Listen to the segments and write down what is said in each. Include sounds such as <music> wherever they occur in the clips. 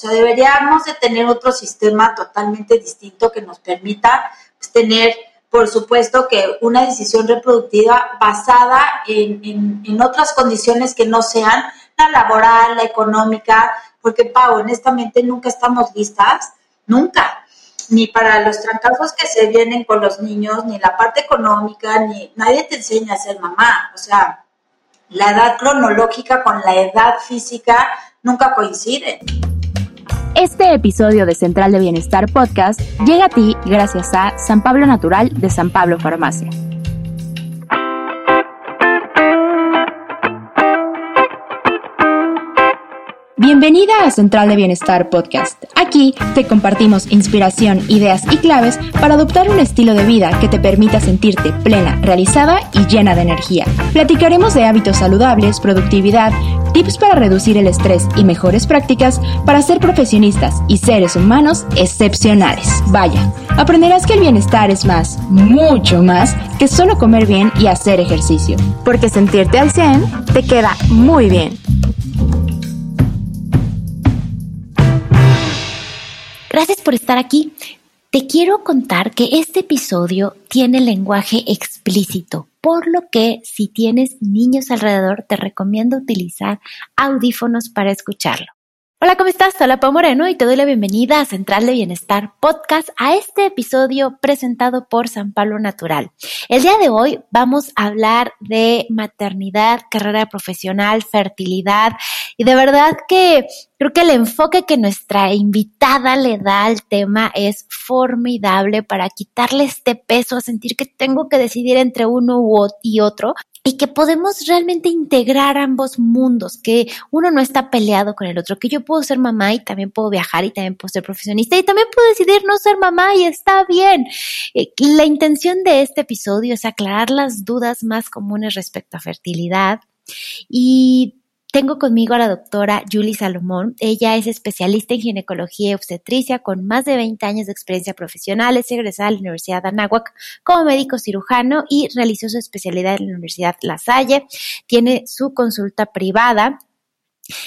O sea, deberíamos de tener otro sistema totalmente distinto que nos permita pues, tener, por supuesto, que una decisión reproductiva basada en, en, otras condiciones que no sean la laboral, la económica, porque, Pau, honestamente nunca estamos listas, nunca, ni para los trancazos que se vienen con los niños, ni la parte económica, ni nadie te enseña a ser mamá. O sea, la edad cronológica con la edad física nunca coinciden. Este episodio de Central de Bienestar Podcast llega a ti gracias a San Pablo Natural de San Pablo Farmacia. Bienvenida a Central de Bienestar Podcast. Aquí te compartimos inspiración, ideas y claves para adoptar un estilo de vida que te permita sentirte plena, realizada y llena de energía. Platicaremos de hábitos saludables, productividad, tips para reducir el estrés y mejores prácticas para ser profesionistas y seres humanos excepcionales. Vaya, aprenderás que el bienestar es más, mucho más, que solo comer bien y hacer ejercicio. Porque sentirte al 100 te queda muy bien. Gracias por estar aquí. Te quiero contar que este episodio tiene lenguaje explícito, por lo que si tienes niños alrededor te recomiendo utilizar audífonos para escucharlo. Hola, ¿cómo estás? Soy Pau Moreno y te doy la bienvenida a Central de Bienestar Podcast, a este episodio presentado por San Pablo Natural. El día de hoy vamos a hablar de maternidad, carrera profesional, fertilidad y de verdad que creo que el enfoque que nuestra invitada le da al tema es formidable para quitarle este peso a sentir que tengo que decidir entre uno y otro y que podemos realmente integrar ambos mundos, que uno no está peleado con el otro, que yo puedo ser mamá y también puedo viajar y también puedo ser profesionista y también puedo decidir no ser mamá y está bien. Eh, la intención de este episodio es aclarar las dudas más comunes respecto a fertilidad y tengo conmigo a la doctora Julie Salomón. Ella es especialista en ginecología y obstetricia con más de 20 años de experiencia profesional. Es egresada de la Universidad de Anáhuac como médico cirujano y realizó su especialidad en la Universidad La Salle. Tiene su consulta privada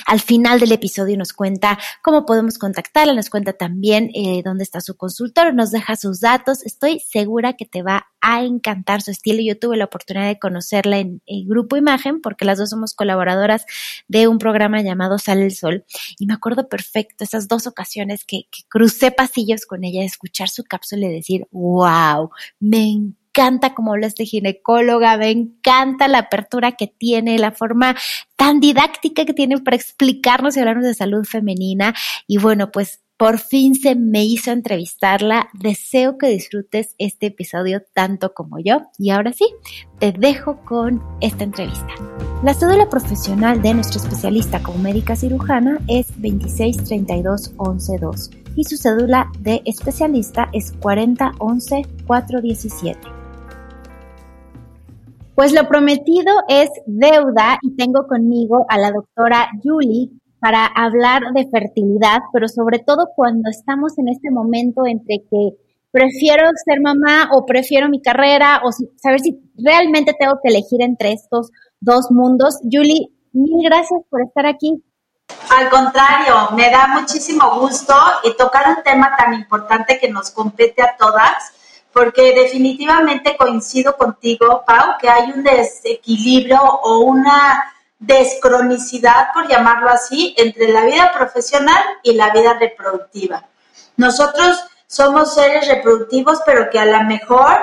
al final del episodio nos cuenta cómo podemos contactarla, nos cuenta también eh, dónde está su consultor, nos deja sus datos. Estoy segura que te va a encantar su estilo. Yo tuve la oportunidad de conocerla en el Grupo Imagen porque las dos somos colaboradoras de un programa llamado Sale el Sol. Y me acuerdo perfecto esas dos ocasiones que, que crucé pasillos con ella, escuchar su cápsula y decir, wow, me encanta encanta cómo habla este ginecóloga, me encanta la apertura que tiene, la forma tan didáctica que tiene para explicarnos y hablarnos de salud femenina. Y bueno, pues por fin se me hizo entrevistarla. Deseo que disfrutes este episodio tanto como yo. Y ahora sí, te dejo con esta entrevista. La cédula profesional de nuestro especialista como médica cirujana es 2632112 y su cédula de especialista es 4011417. Pues lo prometido es deuda y tengo conmigo a la doctora Julie para hablar de fertilidad, pero sobre todo cuando estamos en este momento entre que prefiero ser mamá o prefiero mi carrera o saber si realmente tengo que elegir entre estos dos mundos. Julie, mil gracias por estar aquí. Al contrario, me da muchísimo gusto y tocar un tema tan importante que nos compete a todas porque definitivamente coincido contigo, Pau, que hay un desequilibrio o una descronicidad, por llamarlo así, entre la vida profesional y la vida reproductiva. Nosotros somos seres reproductivos, pero que a lo mejor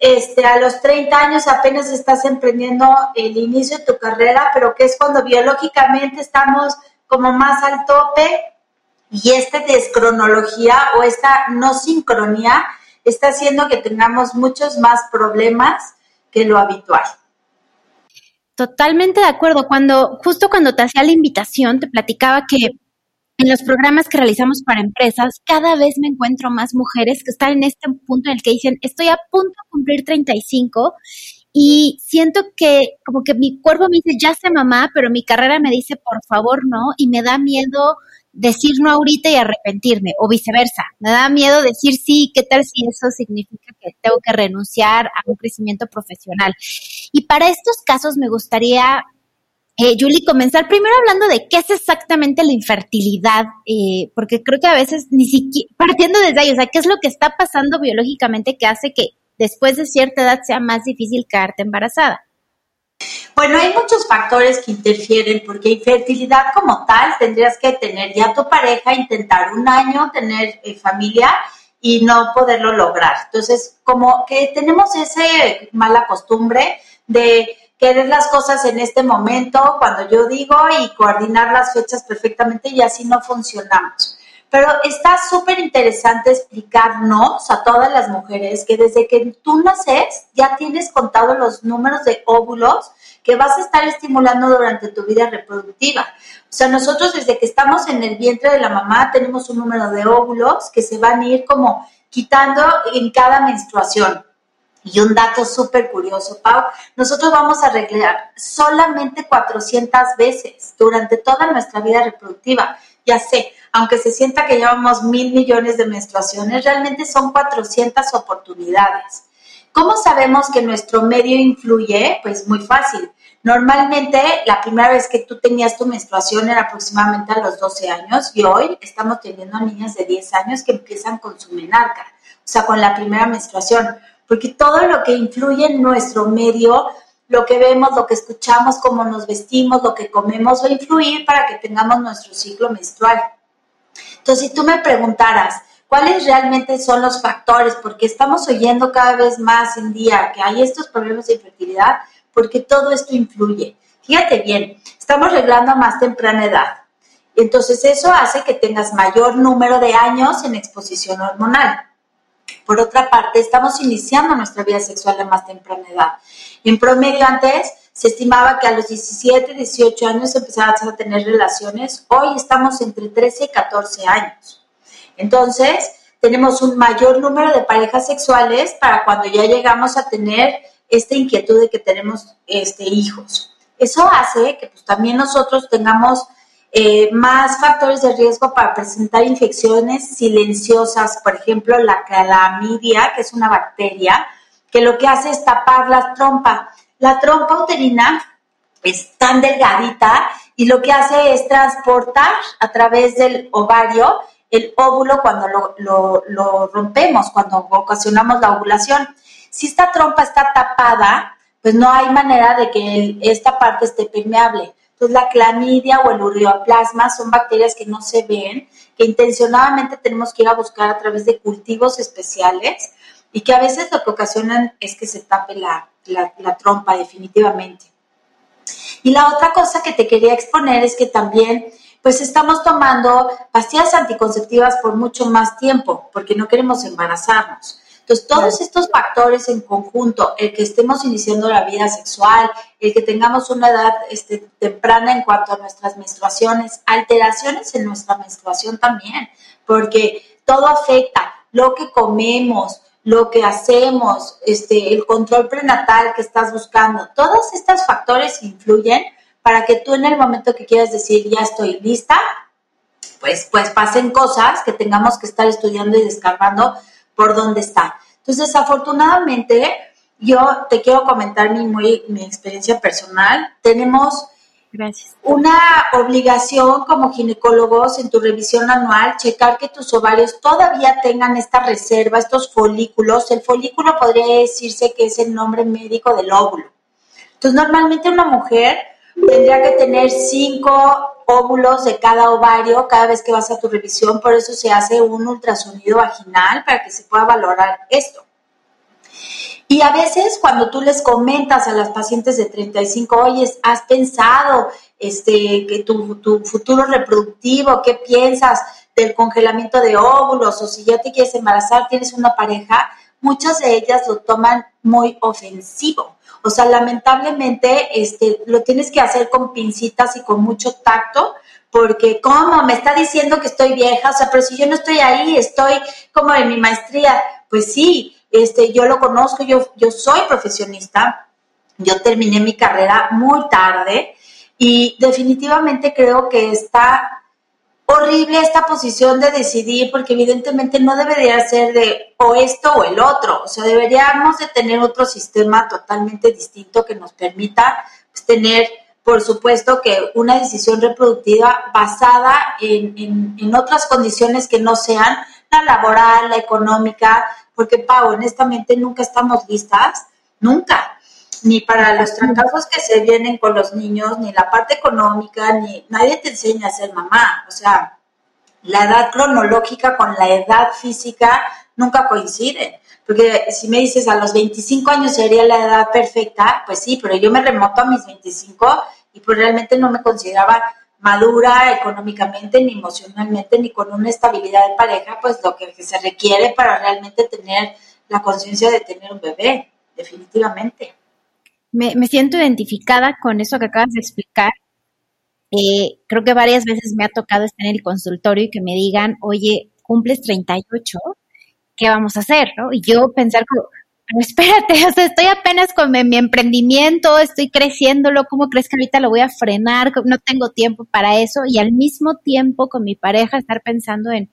este, a los 30 años apenas estás emprendiendo el inicio de tu carrera, pero que es cuando biológicamente estamos como más al tope y esta descronología o esta no sincronía está haciendo que tengamos muchos más problemas que lo habitual. Totalmente de acuerdo. Cuando, justo cuando te hacía la invitación, te platicaba que en los programas que realizamos para empresas, cada vez me encuentro más mujeres que están en este punto en el que dicen, estoy a punto de cumplir 35 y siento que como que mi cuerpo me dice, ya sé mamá, pero mi carrera me dice, por favor, no, y me da miedo decir no ahorita y arrepentirme, o viceversa. Me da miedo decir sí, ¿qué tal si eso significa que tengo que renunciar a un crecimiento profesional? Y para estos casos me gustaría eh, Julie, comenzar primero hablando de qué es exactamente la infertilidad, eh, porque creo que a veces ni siquiera, partiendo desde ahí, o sea, qué es lo que está pasando biológicamente que hace que después de cierta edad sea más difícil quedarte embarazada. Bueno, hay muchos factores que interfieren, porque infertilidad como tal tendrías que tener ya tu pareja, intentar un año, tener eh, familia y no poderlo lograr. Entonces, como que tenemos esa mala costumbre de querer las cosas en este momento, cuando yo digo, y coordinar las fechas perfectamente y así no funcionamos. Pero está súper interesante explicarnos a todas las mujeres que desde que tú naces ya tienes contado los números de óvulos que vas a estar estimulando durante tu vida reproductiva. O sea, nosotros desde que estamos en el vientre de la mamá tenemos un número de óvulos que se van a ir como quitando en cada menstruación. Y un dato súper curioso, Pau, nosotros vamos a arreglar solamente 400 veces durante toda nuestra vida reproductiva. Ya sé, aunque se sienta que llevamos mil millones de menstruaciones, realmente son 400 oportunidades. ¿Cómo sabemos que nuestro medio influye? Pues muy fácil. Normalmente la primera vez que tú tenías tu menstruación era aproximadamente a los 12 años y hoy estamos teniendo niñas de 10 años que empiezan con su menarca, o sea, con la primera menstruación, porque todo lo que influye en nuestro medio, lo que vemos, lo que escuchamos, cómo nos vestimos, lo que comemos, va a influir para que tengamos nuestro ciclo menstrual. Entonces, si tú me preguntaras, ¿cuáles realmente son los factores? Porque estamos oyendo cada vez más en día que hay estos problemas de infertilidad, porque todo esto influye. Fíjate bien, estamos arreglando a más temprana edad. Entonces eso hace que tengas mayor número de años en exposición hormonal. Por otra parte, estamos iniciando nuestra vida sexual a más temprana edad. En promedio antes se estimaba que a los 17, 18 años empezabas a tener relaciones. Hoy estamos entre 13 y 14 años. Entonces, tenemos un mayor número de parejas sexuales para cuando ya llegamos a tener esta inquietud de que tenemos este, hijos. Eso hace que pues, también nosotros tengamos eh, más factores de riesgo para presentar infecciones silenciosas, por ejemplo, la clamidia, que es una bacteria, que lo que hace es tapar la trompa. La trompa uterina es tan delgadita y lo que hace es transportar a través del ovario el óvulo cuando lo rompemos, cuando ocasionamos la ovulación. Si esta trompa está tapada, pues no hay manera de que esta parte esté permeable. Entonces la clamidia o el ureaplasma son bacterias que no se ven, que intencionadamente tenemos que ir a buscar a través de cultivos especiales y que a veces lo que ocasionan es que se tape la, la trompa definitivamente. Y la otra cosa que te quería exponer es que también pues estamos tomando pastillas anticonceptivas por mucho más tiempo porque no queremos embarazarnos. Entonces, todos estos factores en conjunto, el que estemos iniciando la vida sexual, el que tengamos una edad este, temprana en cuanto a nuestras menstruaciones, alteraciones en nuestra menstruación también, porque todo afecta. Lo que comemos, lo que hacemos, este, el control prenatal que estás buscando, todos estos factores influyen para que tú en el momento que quieras decir ya estoy lista, pues, pues pasen cosas que tengamos que estar estudiando y descargando por dónde está. Entonces, desafortunadamente, yo te quiero comentar mi, muy, mi experiencia personal. Tenemos una obligación como ginecólogos en tu revisión anual, checar que tus ovarios todavía tengan esta reserva, estos folículos. El folículo podría decirse que es el nombre médico del óvulo. Entonces, normalmente una mujer tendría que tener cinco óvulos de cada ovario cada vez que vas a tu revisión, por eso se hace un ultrasonido vaginal para que se pueda valorar esto. Y a veces cuando tú les comentas a las pacientes de 35, oye, ¿has pensado este, que tu, tu futuro reproductivo, qué piensas del congelamiento de óvulos o si ya te quieres embarazar, tienes una pareja? Muchas de ellas lo toman muy ofensivo o sea, lamentablemente este, lo tienes que hacer con pincitas y con mucho tacto, porque ¿cómo? Me está diciendo que estoy vieja, o sea, pero si yo no estoy ahí, estoy como en mi maestría, pues sí, este, yo lo conozco, yo, yo soy profesionista, yo terminé mi carrera muy tarde y definitivamente creo que está horrible esta posición de decidir, porque evidentemente no debería ser de o esto o el otro, o sea, deberíamos de tener otro sistema totalmente distinto que nos permita pues, tener por supuesto que una decisión reproductiva basada en, en, otras condiciones que no sean la laboral, la económica, porque Pau, honestamente nunca estamos listas, nunca, ni para los trabajos que se vienen con los niños, ni la parte económica, ni nadie te enseña a ser mamá, o sea, la edad cronológica con la edad física nunca coinciden. Porque si me dices a los 25 años sería la edad perfecta, pues sí, pero yo me remoto a mis 25 y pues realmente no me consideraba madura económicamente, ni emocionalmente, ni con una estabilidad de pareja, pues lo que se requiere para realmente tener la conciencia de tener un bebé, definitivamente. Me, siento identificada con eso que acabas de explicar. Eh, creo que varias veces me ha tocado estar en el consultorio y que me digan, oye, cumples 38, ¿qué vamos a hacer? ¿no? Y yo pensar como, pero espérate, <laughs> o sea, estoy apenas con mi, emprendimiento, estoy creciéndolo, ¿cómo crees que ahorita lo voy a frenar? No tengo tiempo para eso y al mismo tiempo con mi pareja estar pensando en,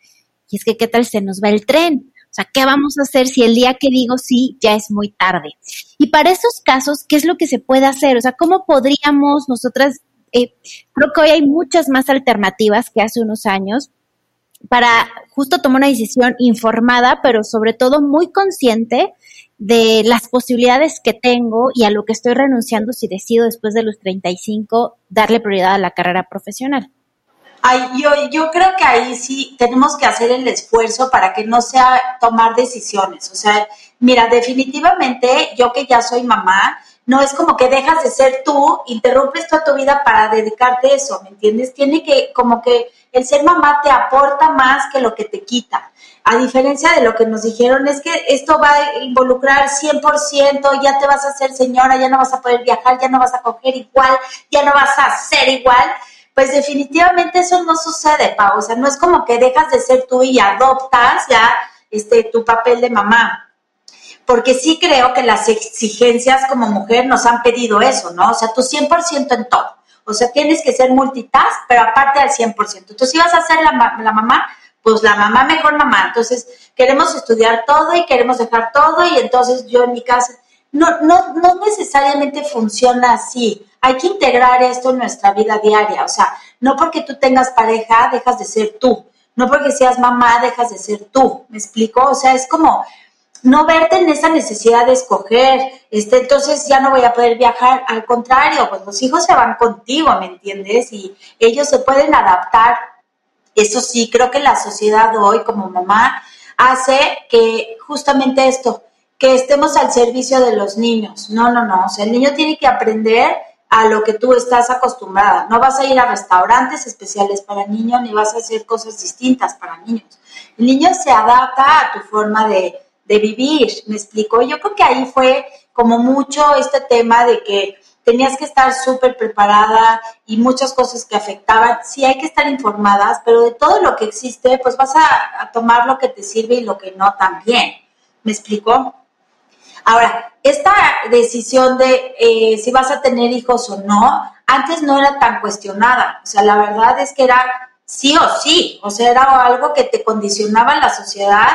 y es que qué tal se nos va el tren, sea, ¿qué vamos a hacer si el día que digo sí ya es muy tarde? Y para esos casos, ¿qué es lo que se puede hacer? O sea, ¿cómo podríamos nosotras, eh, creo que hoy hay muchas más alternativas que hace unos años, para justo tomar una decisión informada, pero sobre todo muy consciente de las posibilidades que tengo y a lo que estoy renunciando si decido después de los 35 darle prioridad a la carrera profesional. Ay, yo, yo creo que ahí sí tenemos que hacer el esfuerzo para que no sea tomar decisiones. O sea, mira, definitivamente yo que ya soy mamá, no es como que dejas de ser tú, interrumpes toda tu vida para dedicarte a eso, ¿me entiendes? Tiene que, como que el ser mamá te aporta más que lo que te quita. A diferencia de lo que nos dijeron, es que esto va a involucrar 100%, ya te vas a hacer señora, ya no vas a poder viajar, ya no vas a coger igual, ya no vas a ser igual. Pues definitivamente eso no sucede, Pau. O sea, no es como que dejas de ser tú y adoptas ya este, tu papel de mamá porque sí creo que las exigencias como mujer nos han pedido eso, ¿no? O sea, tú 100% en todo. O sea, tienes que ser multitask, pero aparte al 100%. Entonces, si vas a ser la, la mamá, pues la mamá mejor mamá. Entonces, queremos estudiar todo y queremos dejar todo y entonces yo en mi casa, no, no, no necesariamente funciona así. Hay que integrar esto en nuestra vida diaria. O sea, no porque tú tengas pareja, dejas de ser tú. No porque seas mamá, dejas de ser tú. ¿Me explico? O sea, es como no verte en esa necesidad de escoger, este, entonces ya no voy a poder viajar, al contrario, pues los hijos se van contigo, ¿me entiendes? Y ellos se pueden adaptar. Eso sí, creo que la sociedad hoy como mamá hace que justamente esto, que estemos al servicio de los niños. No, no, no, o sea, el niño tiene que aprender a lo que tú estás acostumbrada. No vas a ir a restaurantes especiales para niños ni vas a hacer cosas distintas para niños. El niño se adapta a tu forma de, de vivir, me explico. Yo creo que ahí fue como mucho este tema de que tenías que estar súper preparada y muchas cosas que afectaban. Sí hay que estar informadas, pero de todo lo que existe, pues vas a, tomar lo que te sirve y lo que no también. ¿Me explico? Ahora, esta decisión de eh, si vas a tener hijos o no, antes no era tan cuestionada. O sea, la verdad es que era sí o sí. O sea, era algo que te condicionaba la sociedad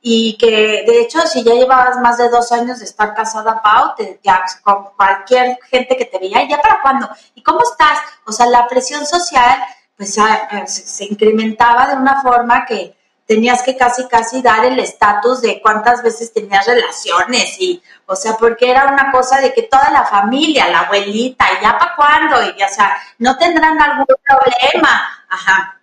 y que de hecho si ya llevabas más de dos años de estar casada, Pau, te, ya con cualquier gente que te veía, ¿ya para cuándo? ¿Y cómo estás? O sea, la presión social pues eh, se incrementaba de una forma que tenías que casi casi dar el estatus de cuántas veces tenías relaciones y o sea porque era una cosa de que toda la familia la abuelita ya para cuándo y o sea no tendrán algún problema ajá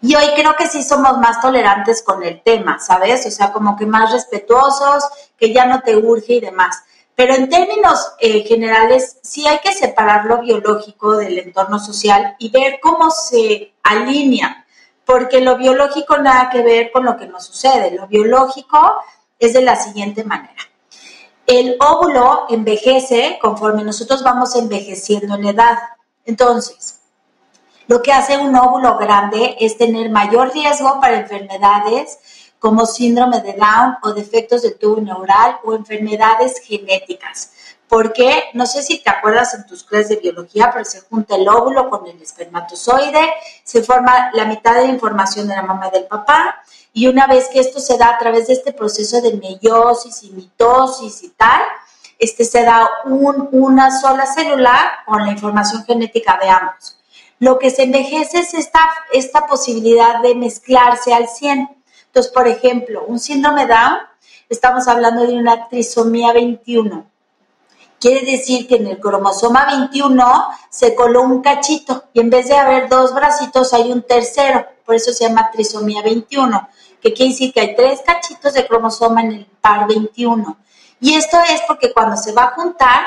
y hoy creo que sí somos más tolerantes con el tema, ¿sabes? O sea, como que más respetuosos, que ya no te urge y demás. Pero en términos eh, generales, sí hay que separar lo biológico del entorno social y ver cómo se alinea, porque lo biológico nada que ver con lo que nos sucede. Lo biológico es de la siguiente manera. El óvulo envejece conforme nosotros vamos envejeciendo en edad. Entonces, lo que hace un óvulo grande es tener mayor riesgo para enfermedades como síndrome de Down o defectos del tubo neural o enfermedades genéticas. Porque, no sé si te acuerdas en tus clases de biología, pero se junta el óvulo con el espermatozoide, se forma la mitad de la información de la mamá y del papá, y una vez que esto se da a través de este proceso de meiosis y mitosis y tal, este, se da una sola célula con la información genética de ambos. Lo que se envejece es esta, esta posibilidad de mezclarse al 100. Entonces, por ejemplo, un síndrome Down, estamos hablando de una trisomía 21. Quiere decir que en el cromosoma 21 se coló un cachito y en vez de haber dos bracitos hay un tercero, por eso se llama trisomía 21, que quiere decir que hay tres cachitos de cromosoma en el par 21. Y esto es porque cuando se va a juntar,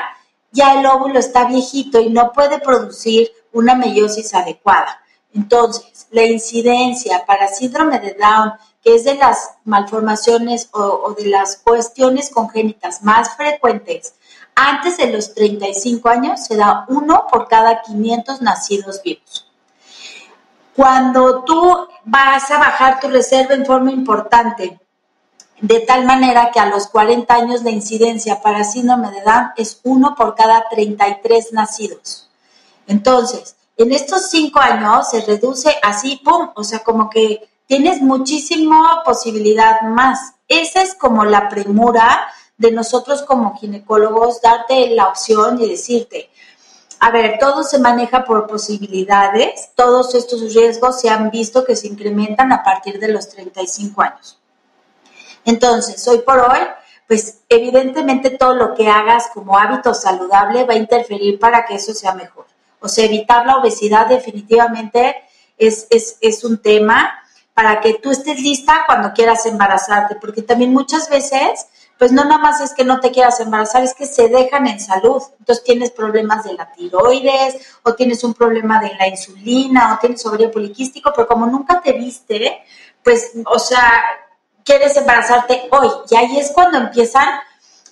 ya el óvulo está viejito y no puede producir una meiosis adecuada. Entonces, la incidencia para síndrome de Down, que es de las malformaciones o, de las cuestiones congénitas más frecuentes, antes de los 35 años se da uno por cada 500 nacidos vivos. Cuando tú vas a bajar tu reserva en forma importante de tal manera que a los 40 años la incidencia para síndrome de Down es uno por cada 33 nacidos. Entonces, en estos cinco años se reduce así, ¡pum! O sea, como que tienes muchísima posibilidad más. Esa es como la premura de nosotros como ginecólogos, darte la opción y decirte, a ver, todo se maneja por posibilidades, todos estos riesgos se han visto que se incrementan a partir de los 35 años. Entonces, hoy por hoy, pues evidentemente todo lo que hagas como hábito saludable va a interferir para que eso sea mejor. O sea, evitar la obesidad definitivamente es, es, un tema para que tú estés lista cuando quieras embarazarte, porque también muchas veces, pues no nada más es que no te quieras embarazar, es que se dejan en salud. Entonces tienes problemas de la tiroides, o tienes un problema de la insulina, o tienes ovario poliquístico, pero como nunca te viste, pues, o sea, quieres embarazarte hoy. Y ahí es cuando empiezan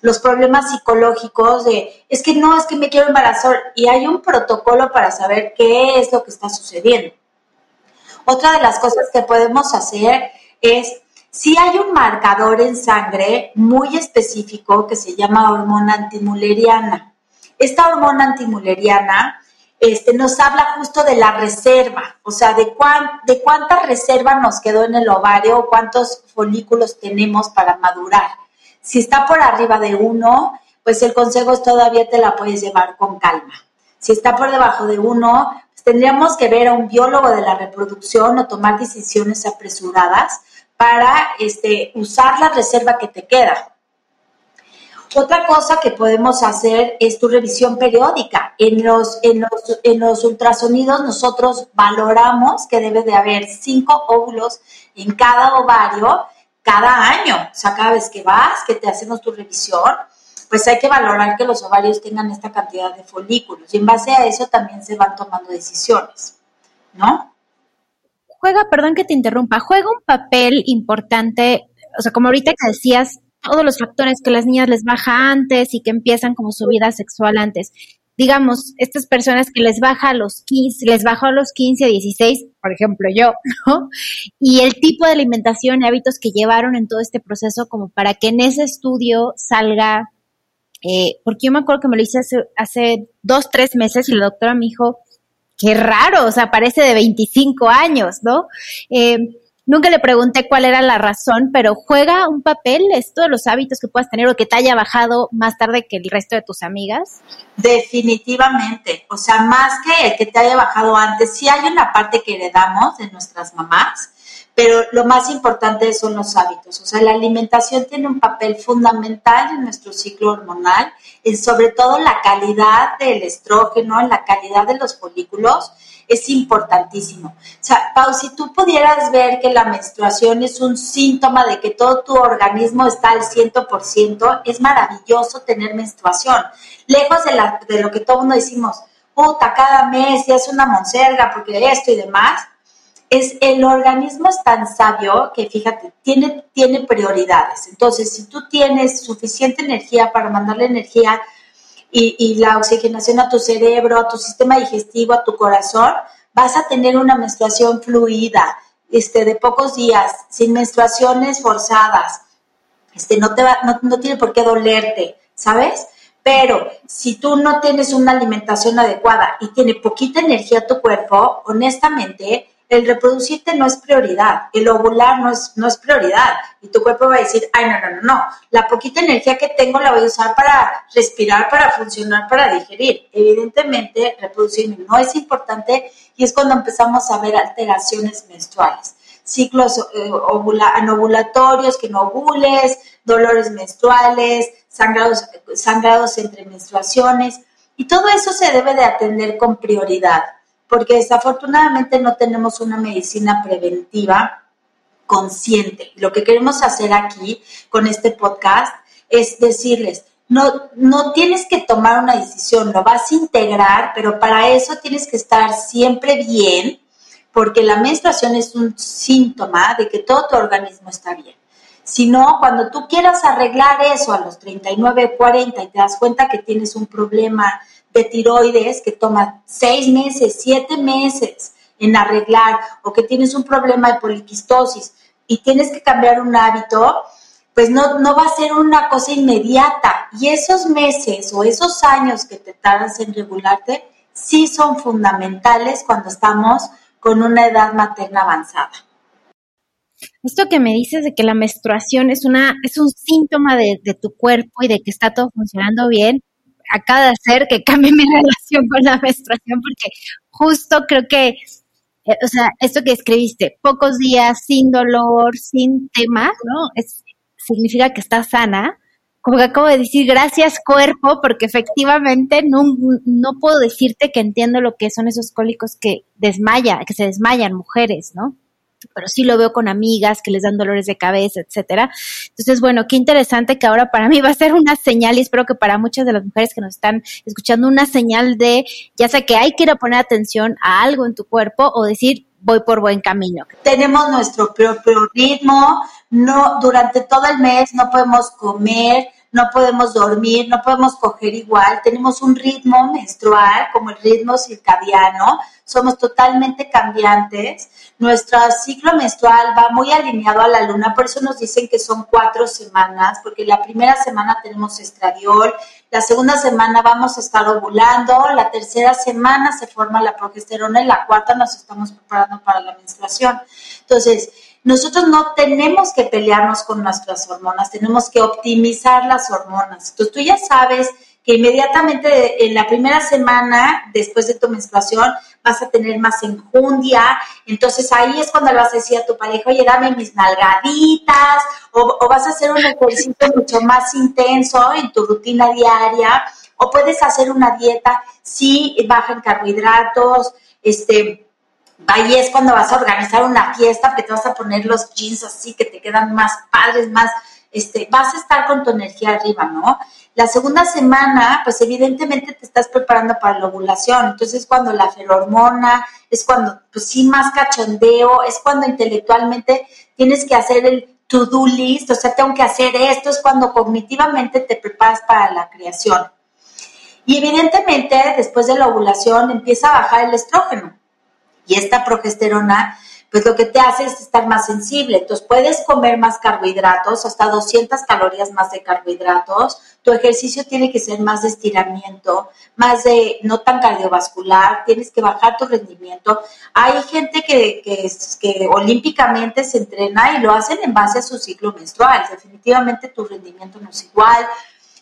los problemas psicológicos de, es que no, es que me quiero embarazar. Y hay un protocolo para saber qué es lo que está sucediendo. Otra de las cosas que podemos hacer es, si hay un marcador en sangre muy específico que se llama hormona antimuleriana. Esta hormona antimuleriana este, nos habla justo de la reserva, o sea, de, de cuánta reserva nos quedó en el ovario, cuántos folículos tenemos para madurar. Si está por arriba de uno, pues el consejo es todavía te la puedes llevar con calma. Si está por debajo de uno, pues tendríamos que ver a un biólogo de la reproducción o tomar decisiones apresuradas para este, usar la reserva que te queda. Otra cosa que podemos hacer es tu revisión periódica. En los, en los, en los ultrasonidos nosotros valoramos que debe de haber cinco óvulos en cada ovario cada año. O sea, cada vez que vas, que te hacemos tu revisión, pues hay que valorar que los ovarios tengan esta cantidad de folículos. Y en base a eso también se van tomando decisiones, ¿no? Juega, perdón que te interrumpa, juega un papel importante, o sea, como ahorita que decías, todos los factores que las niñas les baja antes y que empiezan como su vida sexual antes. Digamos, estas personas que les baja a los 15, les bajó a los 15, 16, por ejemplo yo, <laughs> ¿no? Y el tipo de alimentación y hábitos que llevaron en todo este proceso como para que en ese estudio salga, eh, porque yo me acuerdo que me lo hice hace, hace dos, tres meses y la doctora me dijo, qué raro, o sea, parece de 25 años, ¿no? Eh, Nunca le pregunté cuál era la razón, pero juega un papel esto de los hábitos que puedas tener o que te haya bajado más tarde que el resto de tus amigas. Definitivamente, o sea, más que el que te haya bajado antes, sí hay una parte que heredamos de nuestras mamás, pero lo más importante son los hábitos. O sea, la alimentación tiene un papel fundamental en nuestro ciclo hormonal, y sobre todo la calidad del estrógeno, en la calidad de los folículos es importantísimo. O sea, Pau, si tú pudieras ver que la menstruación es un síntoma de que todo tu organismo está al 100%, es maravilloso tener menstruación. Lejos de, la, de lo que todo mundo decimos, puta, cada mes ya es una monserga porque esto y demás, es el organismo es tan sabio que fíjate, tiene, tiene prioridades. Entonces, si tú tienes suficiente energía para mandarle energía y, la oxigenación a tu cerebro, a tu sistema digestivo, a tu corazón, vas a tener una menstruación fluida, este, de pocos días, sin menstruaciones forzadas. Este, no, te va, no, no tiene por qué dolerte, ¿sabes? Pero si tú no tienes una alimentación adecuada y tiene poquita energía tu cuerpo, honestamente, el reproducirte no es prioridad, el ovular no es, no es prioridad. Y tu cuerpo va a decir, ay, no, no, no, no, la poquita energía que tengo la voy a usar para respirar, para funcionar, para digerir. Evidentemente, reproducirme no es importante y es cuando empezamos a ver alteraciones menstruales. Ciclos eh, anovulatorios, que no ovules, dolores menstruales, sangrados, sangrados entre menstruaciones. Y todo eso se debe de atender con prioridad porque desafortunadamente no tenemos una medicina preventiva consciente. Lo que queremos hacer aquí con este podcast es decirles, no, no tienes que tomar una decisión, lo vas a integrar, pero para eso tienes que estar siempre bien, porque la menstruación es un síntoma de que todo tu organismo está bien. Si no, cuando tú quieras arreglar eso a los 39, 40 y te das cuenta que tienes un problema de tiroides que toma seis meses, siete meses en arreglar o que tienes un problema de poliquistosis y tienes que cambiar un hábito, pues no, no va a ser una cosa inmediata. Y esos meses o esos años que te tardas en regularte, sí son fundamentales cuando estamos con una edad materna avanzada. Esto que me dices de que la menstruación es una es un síntoma de, de, tu cuerpo y de que está todo funcionando bien, acaba de hacer que cambie <laughs> mi relación con la menstruación porque justo creo que, eh, o sea, esto que escribiste, pocos días sin dolor, sin tema, ¿no? Es, significa que estás sana. Como que acabo de decir, gracias cuerpo, porque efectivamente no, no puedo decirte que entiendo lo que son esos cólicos que desmaya, que se desmayan mujeres, ¿no? Pero sí lo veo con amigas que les dan dolores de cabeza, etcétera. Entonces, bueno, qué interesante que ahora para mí va a ser una señal y espero que para muchas de las mujeres que nos están escuchando una señal de ya sea que hay que ir a poner atención a algo en tu cuerpo o decir voy por buen camino. Tenemos nuestro propio ritmo, no durante todo el mes no podemos comer, no podemos dormir, no podemos coger igual, tenemos un ritmo menstrual como el ritmo circadiano, somos totalmente cambiantes, nuestro ciclo menstrual va muy alineado a la luna, por eso nos dicen que son cuatro semanas, porque la primera semana tenemos estradiol, la segunda semana vamos a estar ovulando, la tercera semana se forma la progesterona y la cuarta nos estamos preparando para la menstruación. Entonces, nosotros no tenemos que pelearnos con nuestras hormonas, tenemos que optimizar las hormonas. Entonces tú ya sabes que inmediatamente en la primera semana después de tu menstruación vas a tener más enjundia, entonces ahí es cuando le vas a decir a tu pareja, oye, dame mis nalgaditas, o, o vas a hacer un ejercicio mucho más intenso en tu rutina diaria, o puedes hacer una dieta, sí, baja en carbohidratos, este, ahí es cuando vas a organizar una fiesta, porque te vas a poner los jeans así que te quedan más padres, más, este, vas a estar con tu energía arriba, ¿no? La segunda semana, pues evidentemente te estás preparando para la ovulación, entonces es cuando la ferormona, es cuando, pues sí, más cachondeo, es cuando intelectualmente tienes que hacer el to-do list, o sea, tengo que hacer esto, es cuando cognitivamente te preparas para la creación. Y evidentemente, después de la ovulación, empieza a bajar el estrógeno. Y esta progesterona, pues lo que te hace es estar más sensible. Entonces puedes comer más carbohidratos, hasta 200 calorías más de carbohidratos. Tu ejercicio tiene que ser más de estiramiento, más de no tan cardiovascular. Tienes que bajar tu rendimiento. Hay gente que, que, que olímpicamente se entrena y lo hacen en base a su ciclo menstrual. Definitivamente tu rendimiento no es igual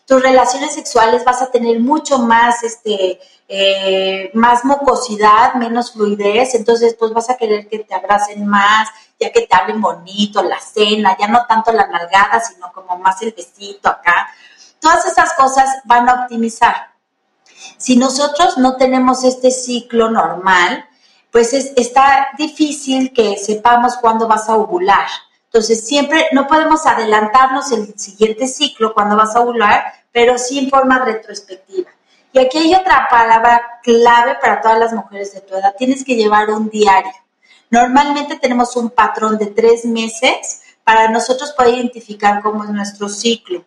tus relaciones sexuales vas a tener mucho más, este, eh, más mucosidad, menos fluidez, entonces pues vas a querer que te abracen más, ya que te hablen bonito, la cena, ya no tanto la nalgada, sino como más el besito acá. Todas esas cosas van a optimizar. Si nosotros no tenemos este ciclo normal, pues es, está difícil que sepamos cuándo vas a ovular. Entonces, siempre no podemos adelantarnos el siguiente ciclo cuando vas a ovular, pero sí en forma retrospectiva. Y aquí hay otra palabra clave para todas las mujeres de tu edad. Tienes que llevar un diario. Normalmente tenemos un patrón de tres meses para nosotros poder identificar cómo es nuestro ciclo.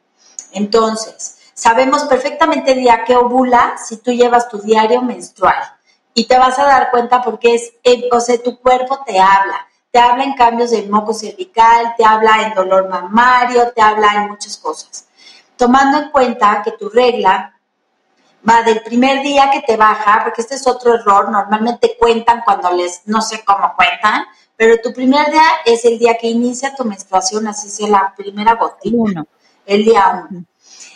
Entonces, sabemos perfectamente el día que ovula si tú llevas tu diario menstrual. Y te vas a dar cuenta porque es, o sea, tu cuerpo te habla te habla en cambios del moco cervical, te habla en dolor mamario, te habla en muchas cosas. Tomando en cuenta que tu regla va del primer día que te baja, porque este es otro error, normalmente cuentan cuando les, no sé cómo cuentan, pero tu primer día es el día que inicia tu menstruación, así sea la primera gotita. Uno. El día uno.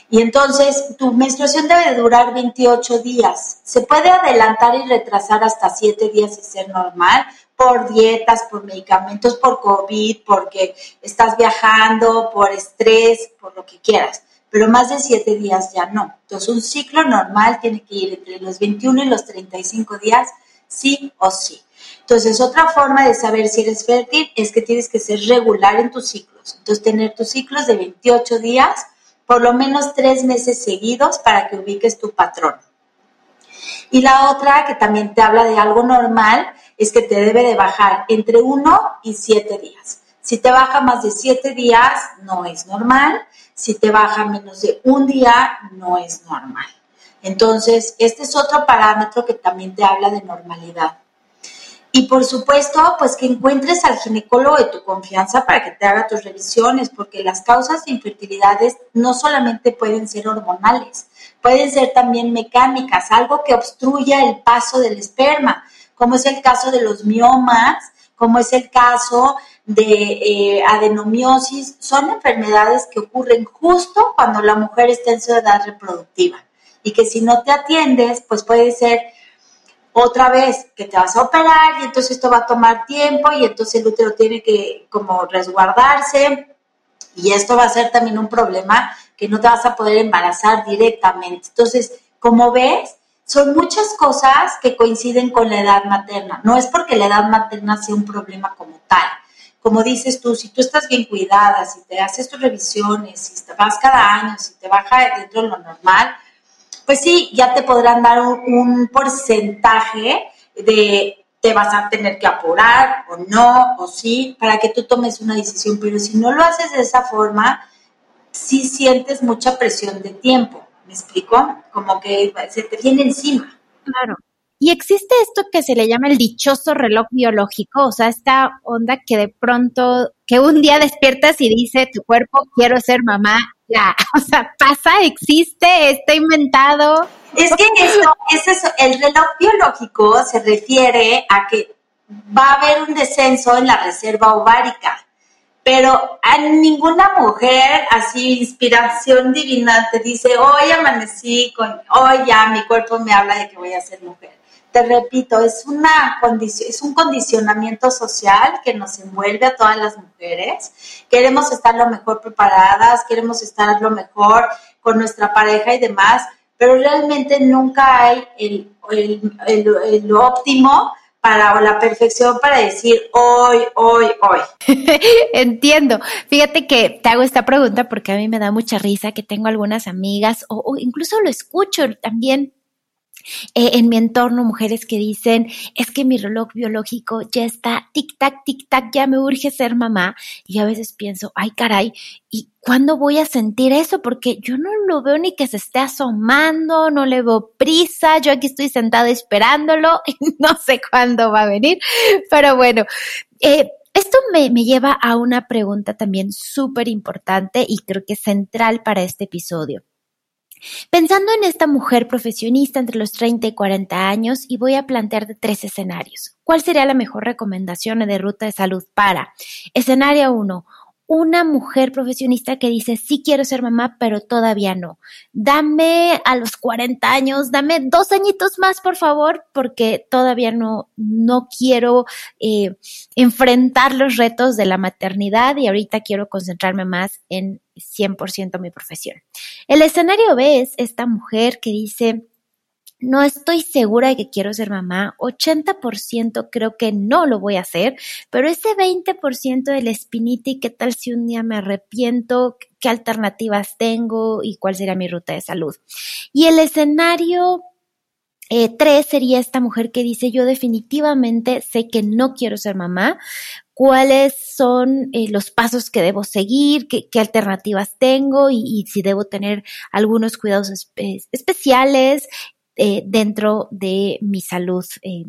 Y entonces tu menstruación debe durar 28 días. Se puede adelantar y retrasar hasta 7 días y ser normal por dietas, por medicamentos, por COVID, porque estás viajando, por estrés, por lo que quieras. Pero más de 7 días ya no. Entonces un ciclo normal tiene que ir entre los 21 y los 35 días, sí o sí. Entonces, otra forma de saber si eres fértil es que tienes que ser regular en tus ciclos. Entonces, tener tus ciclos de 28 días, por lo menos tres meses seguidos para que ubiques tu patrón. Y la otra, que también te habla de algo normal, es que te debe de bajar entre 1 y 7 días. Si te baja más de 7 días, no es normal. Si te baja menos de un día, no es normal. Entonces, este es otro parámetro que también te habla de normalidad. Y por supuesto, pues que encuentres al ginecólogo de tu confianza para que te haga tus revisiones, porque las causas de infertilidades no solamente pueden ser hormonales, pueden ser también mecánicas, algo que obstruya el paso del esperma, como es el caso de los miomas, como es el caso de eh, adenomiosis, son enfermedades que ocurren justo cuando la mujer está en su edad reproductiva y que si no te atiendes, pues puede ser otra vez que te vas a operar y entonces esto va a tomar tiempo y entonces el útero tiene que como resguardarse y esto va a ser también un problema que no te vas a poder embarazar directamente. Entonces, como ves, son muchas cosas que coinciden con la edad materna. No es porque la edad materna sea un problema como tal. Como dices tú, si tú estás bien cuidada, si te haces tus revisiones, si te vas cada año, si te baja dentro de lo normal, pues sí, ya te podrán dar un, porcentaje de te vas a tener que apurar o no, o sí, para que tú tomes una decisión. Pero si no lo haces de esa forma, sí sientes mucha presión de tiempo. ¿Me explico? Como que se te viene encima. Claro. Y existe esto que se le llama el dichoso reloj biológico, o sea, esta onda que de pronto, que un día despiertas y dice tu cuerpo, quiero ser mamá, ya, <laughs> o sea, pasa, existe, está inventado. Es que esto, es eso, el reloj biológico se refiere a que va a haber un descenso en la reserva ovárica, pero a ninguna mujer así, inspiración divina, te dice, hoy amanecí con, hoy ya mi cuerpo me habla de que voy a ser mujer te repito, es, una condición, es un condicionamiento social que nos envuelve a todas las mujeres. Queremos estar lo mejor preparadas, queremos estar lo mejor con nuestra pareja y demás, pero realmente nunca hay el, óptimo para o la perfección para decir hoy, hoy, hoy. <laughs> Entiendo. Fíjate que te hago esta pregunta porque a mí me da mucha risa que tengo algunas amigas o incluso lo escucho también eh, en mi entorno mujeres que dicen, es que mi reloj biológico ya está tic-tac, tic-tac, ya me urge ser mamá. Y a veces pienso, ay caray, ¿y cuándo voy a sentir eso? Porque yo no lo veo ni que se esté asomando, no le veo prisa, yo aquí estoy sentada esperándolo <laughs> y no sé cuándo va a venir. Pero bueno, eh, esto me, me, lleva a una pregunta también súper importante y creo que central para este episodio. Pensando en esta mujer profesionista entre los 30 y 40 años, y voy a plantear tres escenarios. ¿Cuál sería la mejor recomendación de ruta de salud para? Escenario 1 una mujer profesionista que dice, sí quiero ser mamá, pero todavía no. Dame a los 40 años, dame dos añitos más, por favor, porque todavía no, no quiero eh, enfrentar los retos de la maternidad y ahorita quiero concentrarme más en 100% mi profesión. El escenario B es esta mujer que dice, no estoy segura de que quiero ser mamá, 80% creo que no lo voy a hacer, pero ese 20% del espinita y qué tal si un día me arrepiento, qué alternativas tengo y cuál sería mi ruta de salud. Y el escenario eh, tres sería esta mujer que dice yo definitivamente sé que no quiero ser mamá, cuáles son eh, los pasos que debo seguir, qué, alternativas tengo y, si debo tener algunos cuidados especiales, eh, dentro de mi salud eh,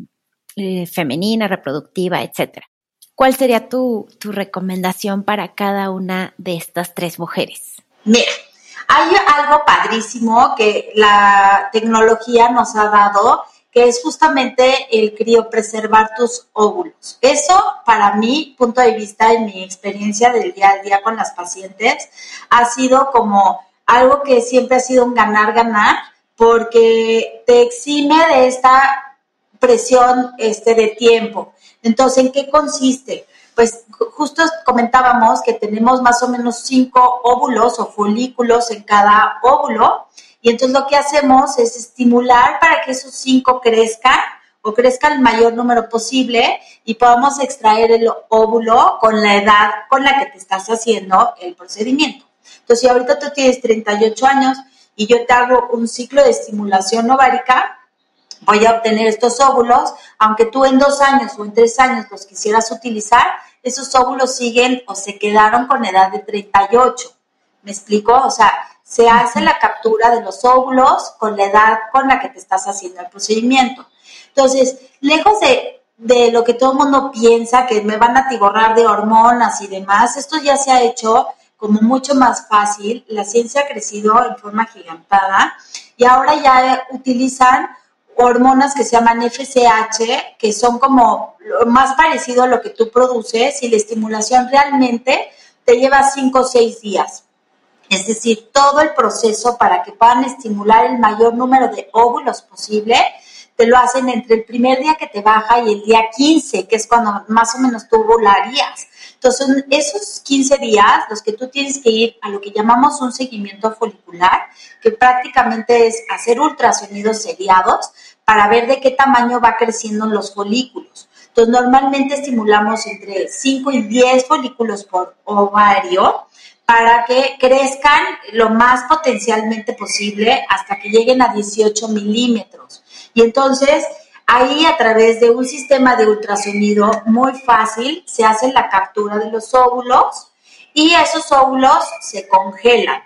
eh, femenina, reproductiva, etcétera. ¿Cuál sería tu, tu recomendación para cada una de estas tres mujeres? Mira, Hay algo padrísimo que la tecnología nos ha dado, que es justamente el criopreservar tus óvulos. Eso, para mi punto de vista y mi experiencia del día a día con las pacientes, ha sido como algo que siempre ha sido un ganar-ganar, porque te exime de esta presión este, de tiempo. Entonces, ¿en qué consiste? Pues justo comentábamos que tenemos más o menos cinco óvulos o folículos en cada óvulo y entonces lo que hacemos es estimular para que esos cinco crezcan o crezcan el mayor número posible y podamos extraer el óvulo con la edad con la que te estás haciendo el procedimiento. Entonces, si ahorita tú tienes 38 años y yo te hago un ciclo de estimulación ovárica, voy a obtener estos óvulos, aunque tú en dos años o en tres años los quisieras utilizar, esos óvulos siguen o se quedaron con edad de 38. ¿Me explico? O sea, se hace la captura de los óvulos con la edad con la que te estás haciendo el procedimiento. Entonces, lejos de, de lo que todo el mundo piensa, que me van a atiborrar de hormonas y demás, esto ya se ha hecho como mucho más fácil. La ciencia ha crecido en forma gigantada y ahora ya utilizan hormonas que se llaman FSH, que son como lo más parecido a lo que tú produces y la estimulación realmente te lleva 5 o 6 días. Es decir, todo el proceso para que puedan estimular el mayor número de óvulos posible, te lo hacen entre el primer día que te baja y el día 15, que es cuando más o menos tú volarías. Entonces, esos 15 días, los que tú tienes que ir a lo que llamamos un seguimiento folicular, que prácticamente es hacer ultrasonidos seriados para ver de qué tamaño va creciendo los folículos. Entonces, normalmente estimulamos entre 5 y 10 folículos por ovario para que crezcan lo más potencialmente posible hasta que lleguen a 18 milímetros. Y entonces, ahí a través de un sistema de ultrasonido muy fácil, se hace la captura de los óvulos y esos óvulos se congelan.